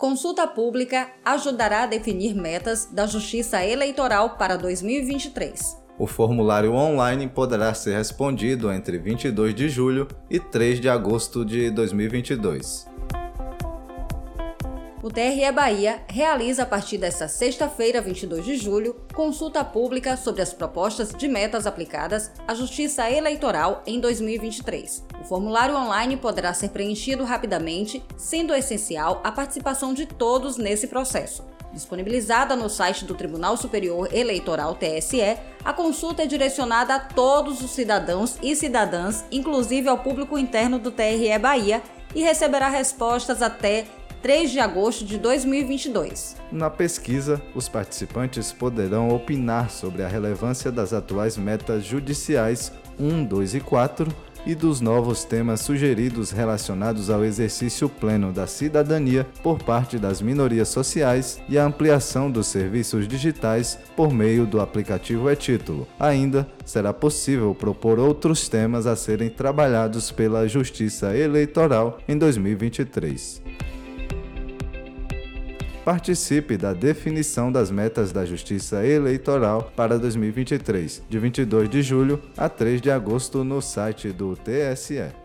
Consulta pública ajudará a definir metas da Justiça Eleitoral para 2023. O formulário online poderá ser respondido entre 22 de julho e 3 de agosto de 2022. O TRE Bahia realiza a partir desta sexta-feira, 22 de julho, consulta pública sobre as propostas de metas aplicadas à Justiça Eleitoral em 2023. O formulário online poderá ser preenchido rapidamente, sendo essencial a participação de todos nesse processo. Disponibilizada no site do Tribunal Superior Eleitoral TSE, a consulta é direcionada a todos os cidadãos e cidadãs, inclusive ao público interno do TRE Bahia, e receberá respostas até 3 de agosto de 2022. Na pesquisa, os participantes poderão opinar sobre a relevância das atuais metas judiciais 1, 2 e 4 e dos novos temas sugeridos relacionados ao exercício pleno da cidadania por parte das minorias sociais e a ampliação dos serviços digitais por meio do aplicativo e-Título. Ainda será possível propor outros temas a serem trabalhados pela Justiça Eleitoral em 2023 participe da definição das metas da Justiça Eleitoral para 2023, de 22 de julho a 3 de agosto, no site do TSE.